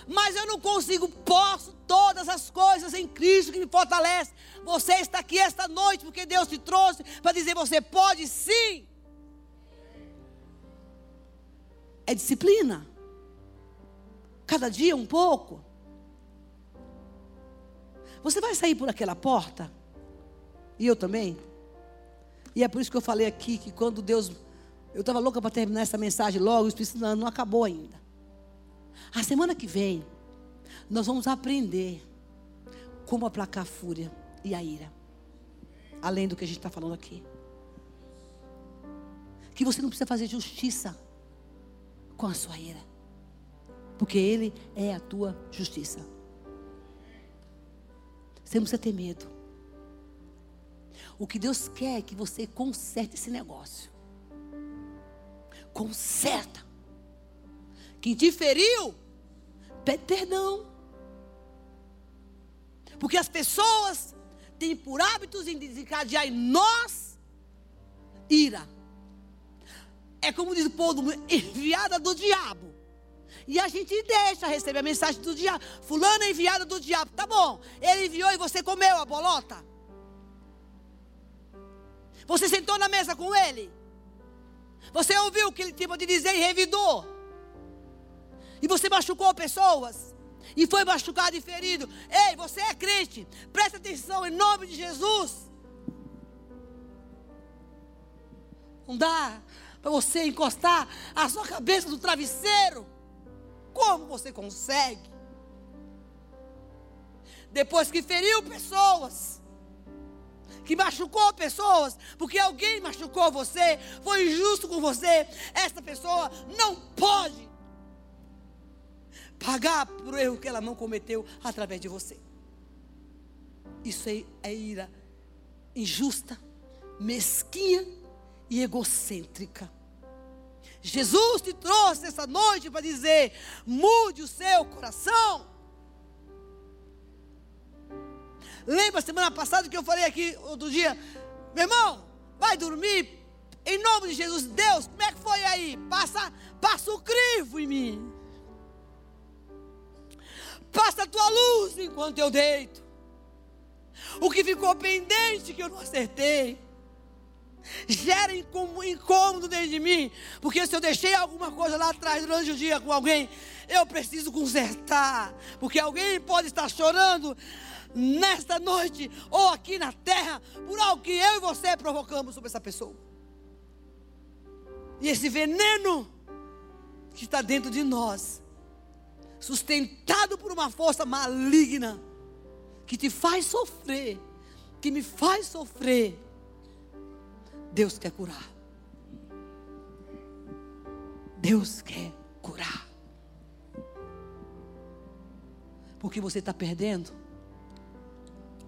mas eu não consigo, posso todas as coisas em Cristo que me fortalece. Você está aqui esta noite porque Deus te trouxe para dizer: você pode sim. É disciplina. Cada dia um pouco. Você vai sair por aquela porta e eu também. E é por isso que eu falei aqui que quando Deus. Eu estava louca para terminar essa mensagem logo, o Espírito Santo não acabou ainda. A semana que vem, nós vamos aprender como aplacar a fúria e a ira. Além do que a gente está falando aqui. Que você não precisa fazer justiça com a sua ira. Porque Ele é a tua justiça. Você não precisa ter medo. O que Deus quer é que você conserte esse negócio. Conserta. Quem te feriu, pede perdão. Porque as pessoas têm por hábitos em desencadear em nós ira. É como diz o povo, enviada do diabo. E a gente deixa receber a mensagem do diabo. Fulano é enviada do diabo. Tá bom. Ele enviou e você comeu a bolota. Você sentou na mesa com ele? Você ouviu o que ele tinha para dizer e revidou? E você machucou pessoas? E foi machucado e ferido? Ei, você é crente? Presta atenção em nome de Jesus. Não dá para você encostar a sua cabeça no travesseiro. Como você consegue? Depois que feriu pessoas, que machucou pessoas, porque alguém machucou você, foi injusto com você, essa pessoa não pode pagar por erro que ela não cometeu através de você. Isso é, é ira injusta, mesquinha e egocêntrica. Jesus te trouxe essa noite para dizer: mude o seu coração. Lembra semana passada que eu falei aqui outro dia? Meu irmão, vai dormir. Em nome de Jesus, Deus, como é que foi aí? Passa, passa o crivo em mim. Passa a tua luz enquanto eu deito. O que ficou pendente que eu não acertei. Gera incômodo dentro de mim. Porque se eu deixei alguma coisa lá atrás durante o dia com alguém, eu preciso consertar. Porque alguém pode estar chorando nesta noite ou aqui na terra por algo que eu e você provocamos sobre essa pessoa. E esse veneno que está dentro de nós, sustentado por uma força maligna, que te faz sofrer, que me faz sofrer, Deus quer curar. Deus quer curar. Porque você está perdendo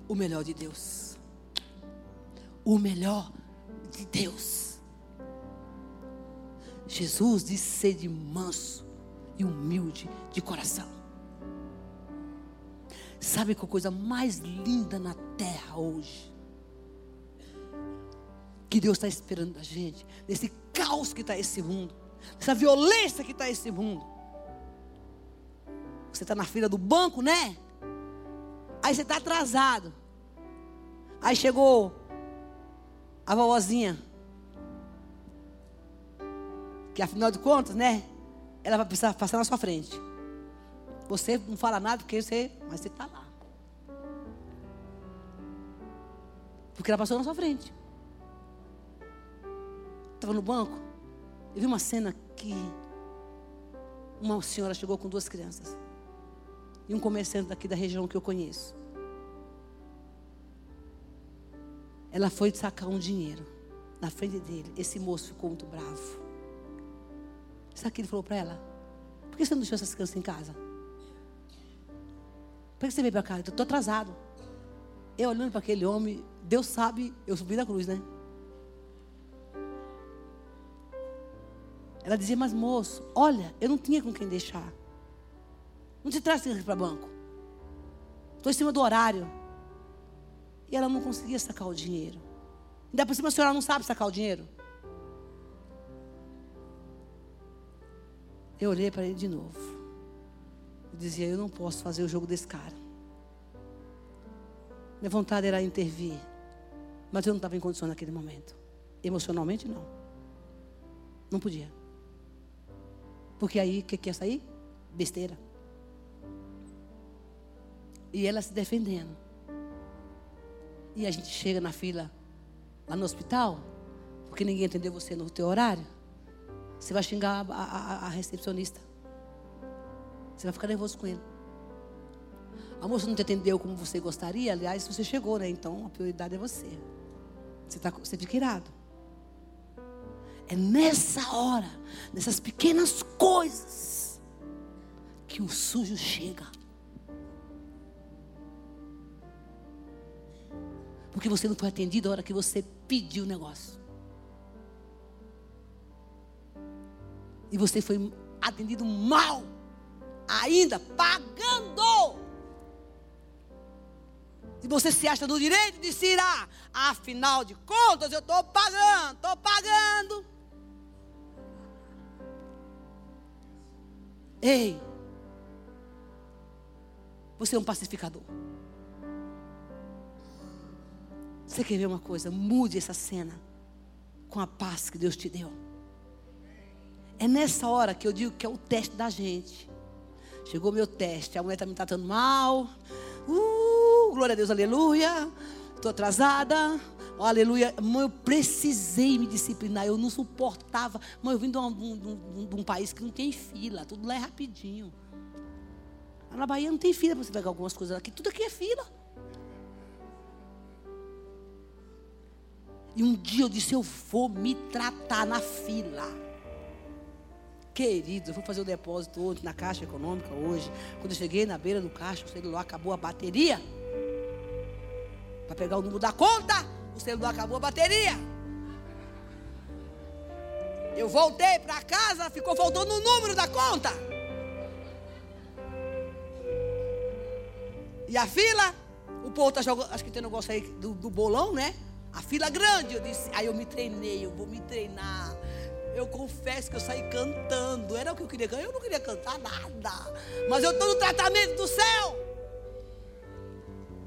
o melhor de Deus. O melhor de Deus. Jesus disse ser de manso e humilde de coração. Sabe qual coisa mais linda na terra hoje? Que Deus está esperando da gente, nesse caos que está esse mundo, nessa violência que está esse mundo. Você está na fila do banco, né? Aí você está atrasado. Aí chegou a vovozinha. Que afinal de contas, né? Ela vai precisar passar na sua frente. Você não fala nada porque você. Mas você está lá. Porque ela passou na sua frente. Estava no banco. Eu vi uma cena que uma senhora chegou com duas crianças. E um comerciante daqui da região que eu conheço. Ela foi sacar um dinheiro na frente dele. Esse moço ficou muito bravo. Sabe o que ele falou para ela? Por que você não deixou essas crianças em casa? Por que você veio para cá? Eu estou atrasado. Eu olhando para aquele homem, Deus sabe, eu subi da cruz, né? Ela dizia, mas moço, olha, eu não tinha com quem deixar. Não te traz para banco. Estou em cima do horário. E ela não conseguia sacar o dinheiro. Ainda por cima a senhora não sabe sacar o dinheiro. Eu olhei para ele de novo. Eu dizia, eu não posso fazer o jogo desse cara. Minha vontade era intervir. Mas eu não estava em condição naquele momento. Emocionalmente, não. Não podia. Porque aí, o que, que ia sair? Besteira. E ela se defendendo. E a gente chega na fila lá no hospital, porque ninguém atendeu você no teu horário. Você vai xingar a, a, a recepcionista. Você vai ficar nervoso com ele. A moça não te atendeu como você gostaria, aliás, você chegou, né? Então a prioridade é você. Você, tá, você fica irado. É nessa hora, nessas pequenas coisas, que o sujo chega. Porque você não foi atendido a hora que você pediu o negócio. E você foi atendido mal. Ainda pagando. E você se acha no direito de se ir lá. Afinal de contas, eu estou pagando, estou pagando. Ei, você é um pacificador. Você quer ver uma coisa? Mude essa cena com a paz que Deus te deu. É nessa hora que eu digo que é o teste da gente. Chegou meu teste, a mulher está me tratando mal. Uh, glória a Deus, aleluia. Estou atrasada. Oh, aleluia. Mãe, eu precisei me disciplinar. Eu não suportava. Mãe, eu vim de um, de um, de um país que não tem fila. Tudo lá é rapidinho. na Bahia não tem fila para você pegar algumas coisas aqui. Tudo aqui é fila. E um dia eu disse: Eu vou me tratar na fila. Querido, eu fui fazer o depósito ontem na Caixa Econômica hoje. Quando eu cheguei na beira do caixa, o celular acabou a bateria. Para pegar o número da conta, o celular acabou a bateria. Eu voltei para casa, ficou faltando o número da conta. E a fila, o povo está jogando, acho que tem um negócio aí do, do bolão, né? A fila grande, eu disse, aí eu me treinei, eu vou me treinar. Eu confesso que eu saí cantando. Era o que eu queria cantar. Eu não queria cantar nada. Mas eu estou no tratamento do céu.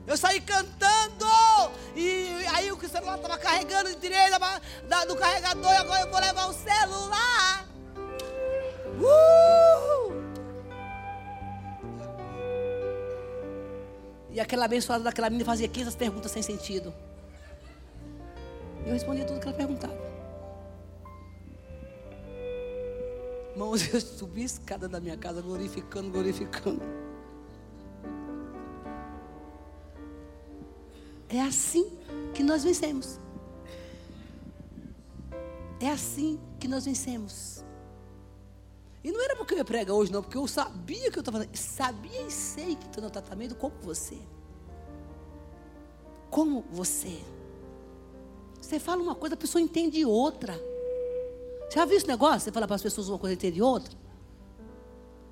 Eu saí cantando. E aí o celular estava carregando, de direita do carregador. E agora eu vou levar o celular. Uh! E aquela abençoada daquela menina fazia 15 perguntas sem sentido. Eu respondia tudo que ela perguntava. Irmãos, eu subi a escada da minha casa glorificando, glorificando. É assim que nós vencemos. É assim que nós vencemos. E não era porque eu ia pregar hoje, não, porque eu sabia que eu estava fazendo. Sabia e sei que estou no tratamento como você. Como você. Você fala uma coisa, a pessoa entende outra. Já viu esse negócio? Você fala para as pessoas uma coisa e entende outra?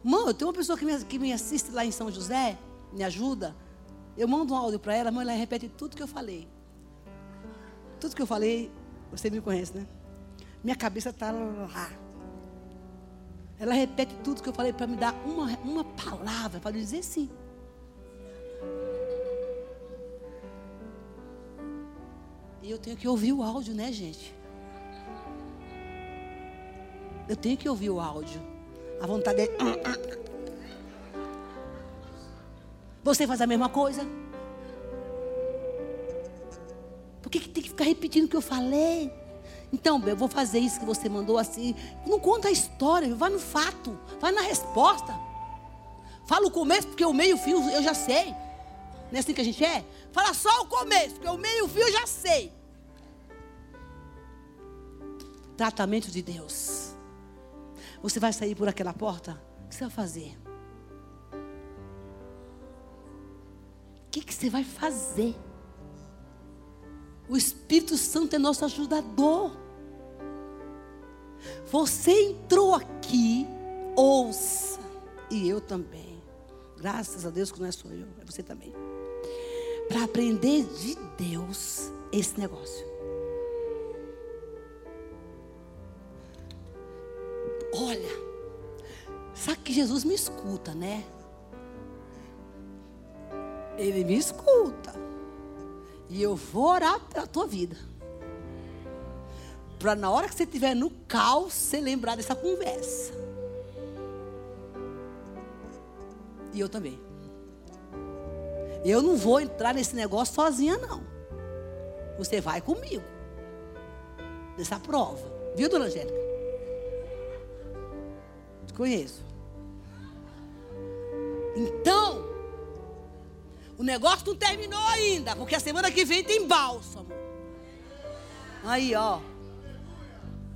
Mãe, eu tenho uma pessoa que me, que me assiste lá em São José, me ajuda. Eu mando um áudio para ela, mãe, ela repete tudo que eu falei. Tudo que eu falei, você me conhece, né? Minha cabeça está lá. Ela repete tudo que eu falei para me dar uma, uma palavra, para dizer sim. E eu tenho que ouvir o áudio, né, gente? Eu tenho que ouvir o áudio. A vontade é. Você faz a mesma coisa? Por que, que tem que ficar repetindo o que eu falei? Então, eu vou fazer isso que você mandou assim. Não conta a história, vai no fato, vai na resposta. Fala o começo, porque o meio fio eu já sei. Não é assim que a gente é? Fala só o começo, porque o meio fio eu já sei. Tratamento de Deus. Você vai sair por aquela porta? O que você vai fazer? Que, que você vai fazer? O Espírito Santo é nosso ajudador. Você entrou aqui, ouça, e eu também. Graças a Deus que não é só eu, é você também. Para aprender de Deus esse negócio. Olha, sabe que Jesus me escuta, né? Ele me escuta. E eu vou orar pela tua vida. Para na hora que você estiver no caos, você lembrar dessa conversa. E eu também. Eu não vou entrar nesse negócio sozinha, não. Você vai comigo. Nessa prova. Viu, dona Angélica? Te conheço. Então, o negócio não terminou ainda, porque a semana que vem tem bálsamo. Aí, ó.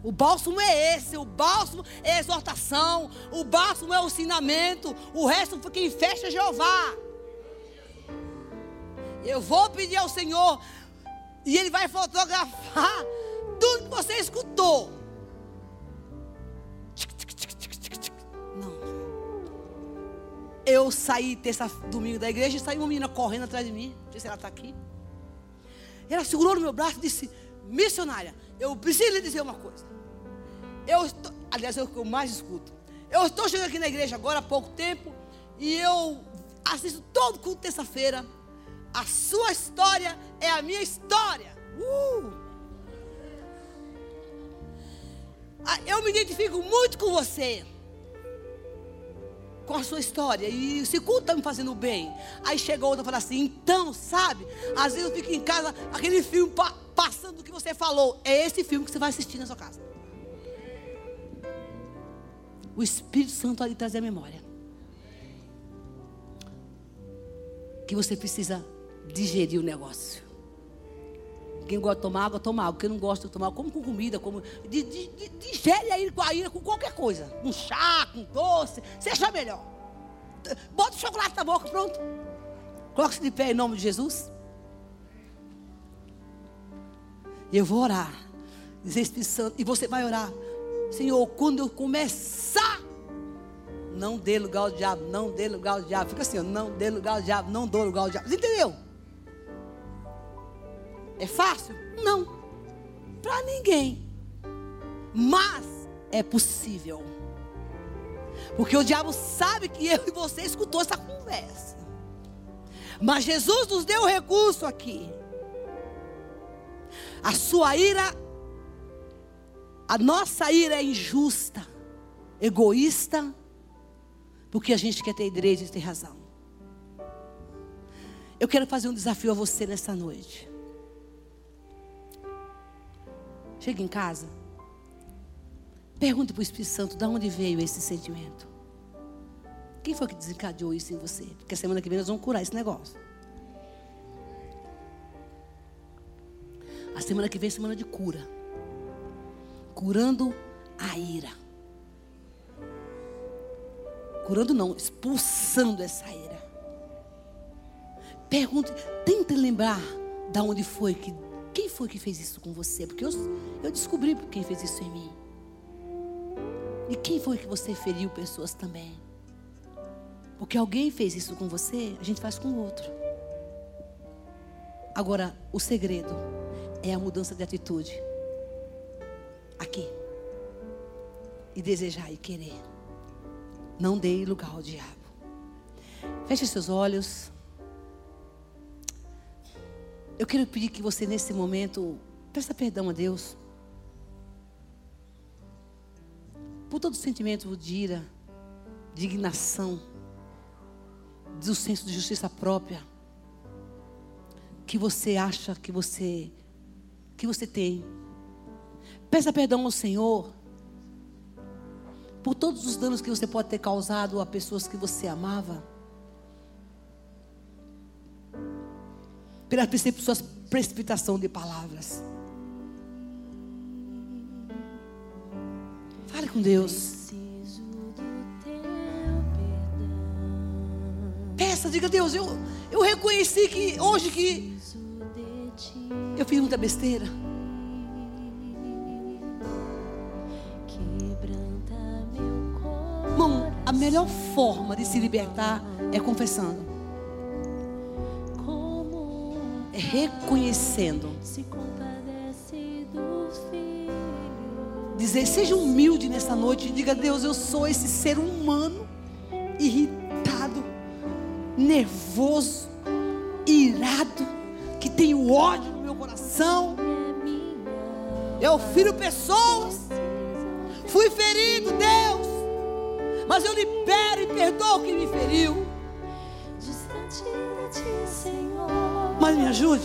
O bálsamo é esse, o bálsamo é a exortação, o bálsamo é o ensinamento, o resto foi quem fecha Jeová. Eu vou pedir ao Senhor e Ele vai fotografar tudo que você escutou. Eu saí terça domingo da igreja e saiu uma menina correndo atrás de mim. Não sei se ela está aqui. Ela segurou no meu braço e disse: Missionária, eu preciso lhe dizer uma coisa. Eu estou, aliás, é o que eu mais escuto. Eu estou chegando aqui na igreja agora há pouco tempo e eu assisto todo culto terça-feira. A sua história é a minha história. Uh! Ah, eu me identifico muito com você. Com a sua história. E esse culto está me fazendo bem. Aí chega outra e fala assim: então, sabe? Às vezes eu fico em casa, aquele filme passando o que você falou. É esse filme que você vai assistir na sua casa. O Espírito Santo ali traz a memória. Que você precisa digerir o negócio. Quem gosta de tomar água, toma água. Quem não gosta de tomar, como com comida, como. Digere aí com a ira, com qualquer coisa. Com chá, com doce, seja melhor. Bota o chocolate na boca, pronto. Coloque-se de pé em nome de Jesus. E eu vou orar. Dizer Espírito Santo. E você vai orar. Senhor, quando eu começar, não dê lugar ao diabo, não dê lugar ao diabo. Fica assim, não dê lugar ao diabo, não dou lugar ao diabo. Entendeu? É fácil? Não. Para ninguém. Mas é possível. Porque o diabo sabe que eu e você escutou essa conversa. Mas Jesus nos deu recurso aqui. A sua ira, a nossa ira é injusta, egoísta, porque a gente quer ter direito e ter razão. Eu quero fazer um desafio a você nessa noite. Chega em casa Pergunte para o Espírito Santo de onde veio esse sentimento. Quem foi que desencadeou isso em você? Porque semana que vem nós vamos curar esse negócio. A semana que vem é semana de cura. Curando a ira. Curando não, expulsando essa ira. Pergunte, tente lembrar da onde foi que quem foi que fez isso com você? Porque eu, eu descobri quem fez isso em mim. E quem foi que você feriu pessoas também? Porque alguém fez isso com você, a gente faz com o outro. Agora, o segredo é a mudança de atitude. Aqui. E desejar e querer. Não dê lugar ao diabo. Feche seus olhos. Eu quero pedir que você, nesse momento, peça perdão a Deus. Por todo sentimento de ira, de indignação, do senso de justiça própria, que você acha que você que você tem. Peça perdão ao Senhor por todos os danos que você pode ter causado a pessoas que você amava. Pela sua precipitação de palavras. Fale com Deus. Peça, diga Deus, eu, eu reconheci que hoje que eu fiz muita besteira. Irmão, a melhor forma de se libertar é confessando. Reconhecendo. Dizer, seja humilde nessa noite. Diga, Deus, eu sou esse ser humano irritado, nervoso, irado, que tem ódio no meu coração. Eu firo pessoas. Fui ferido, Deus. Mas eu libero e perdoo quem me feriu. Mas me ajude.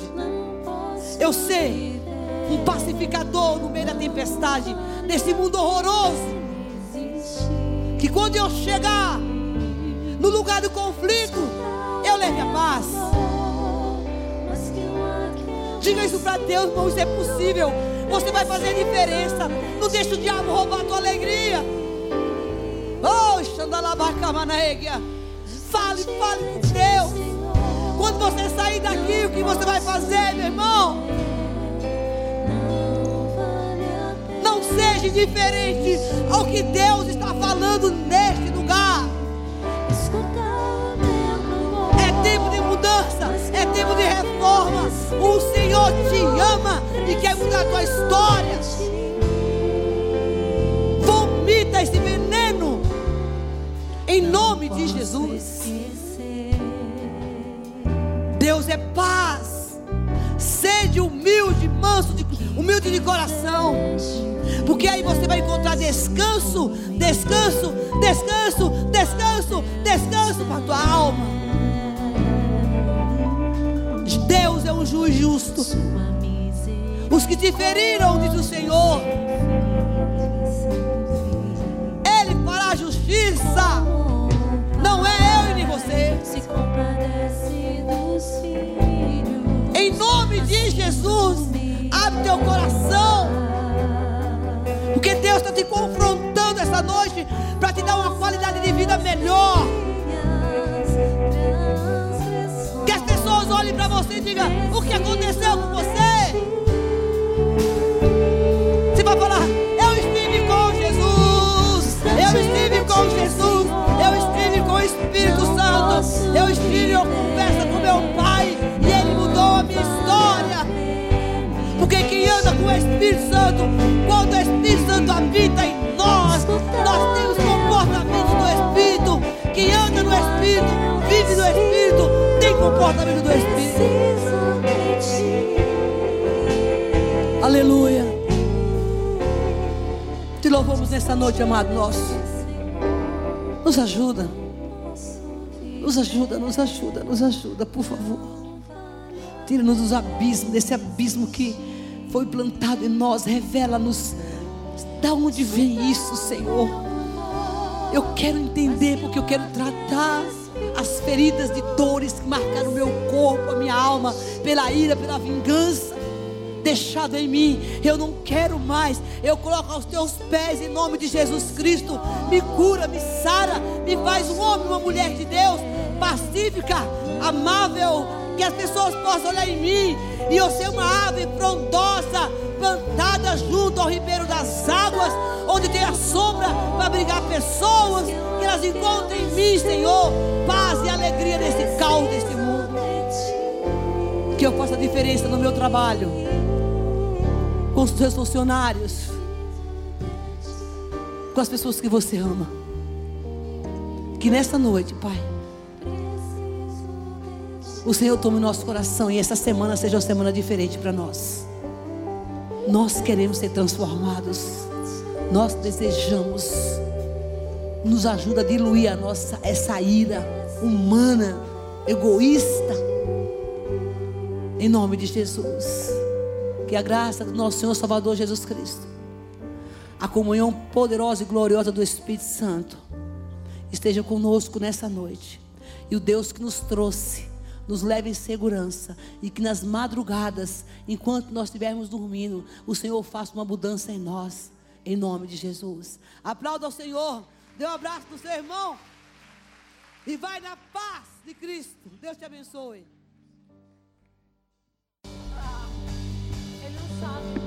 Eu sei, um pacificador no meio da tempestade, nesse mundo horroroso. Que quando eu chegar no lugar do conflito, eu leve a paz. Diga isso para Deus, irmão, isso é possível. Você vai fazer diferença. Não deixe o diabo roubar a tua alegria. Oh. Fale, fale. Quando você sair daqui, o que você vai fazer, meu irmão? Não seja diferente ao que Deus está falando neste lugar. É tempo de mudança, é tempo de reforma. O Senhor te ama e quer mudar a tua história. Vomita esse veneno em nome de Jesus. Deus é paz. Sede humilde, manso, de, humilde de coração. Porque aí você vai encontrar descanso, descanso, descanso, descanso, descanso para a tua alma. Deus é um juiz justo. Os que te feriram, diz o Senhor, Ele fará justiça. Não é eu e nem você. Jesus, abre teu coração. Porque Deus está te confrontando essa noite para te dar uma qualidade de vida melhor. Que as pessoas olhem para você e digam: O que aconteceu com você? Você vai falar: Eu estive com Jesus. Eu estive com Jesus. Eu estive com o Espírito Santo. Eu estive em conversa com meu Pai. E Ele mudou a minha história. Anda com o Espírito Santo, quando o Espírito Santo habita em nós, nós temos comportamento do Espírito. Quem anda no Espírito, vive no Espírito, tem comportamento do Espírito. Aleluia. Te louvamos nessa noite, amado nosso. Nos ajuda. Nos ajuda, nos ajuda, nos ajuda, por favor. Tira-nos dos abismos, desse abismo que foi plantado em nós. Revela-nos Da onde vem isso, Senhor? Eu quero entender porque eu quero tratar as feridas de dores que marcaram o meu corpo, a minha alma, pela ira, pela vingança deixado em mim. Eu não quero mais. Eu coloco aos teus pés em nome de Jesus Cristo. Me cura, me sara, me faz um homem, uma mulher de Deus, pacífica, amável, que as pessoas possam olhar em mim e eu ser uma ave frondosa, plantada junto ao ribeiro das águas, onde tem a sombra para abrigar pessoas, que elas encontrem em mim, Senhor, paz e alegria nesse caos desse mundo. Que eu faça diferença no meu trabalho com os seus funcionários, com as pessoas que você ama. Que nesta noite, Pai, o Senhor tome nosso coração e essa semana seja uma semana diferente para nós. Nós queremos ser transformados. Nós desejamos. Nos ajuda a diluir a nossa essa ira humana, egoísta. Em nome de Jesus. Que a graça do nosso Senhor Salvador Jesus Cristo, a comunhão poderosa e gloriosa do Espírito Santo, esteja conosco nessa noite. E o Deus que nos trouxe, nos leve em segurança. E que nas madrugadas, enquanto nós estivermos dormindo, o Senhor faça uma mudança em nós. Em nome de Jesus. Aplauda ao Senhor. Dê um abraço no seu irmão. E vai na paz de Cristo. Deus te abençoe. sabe.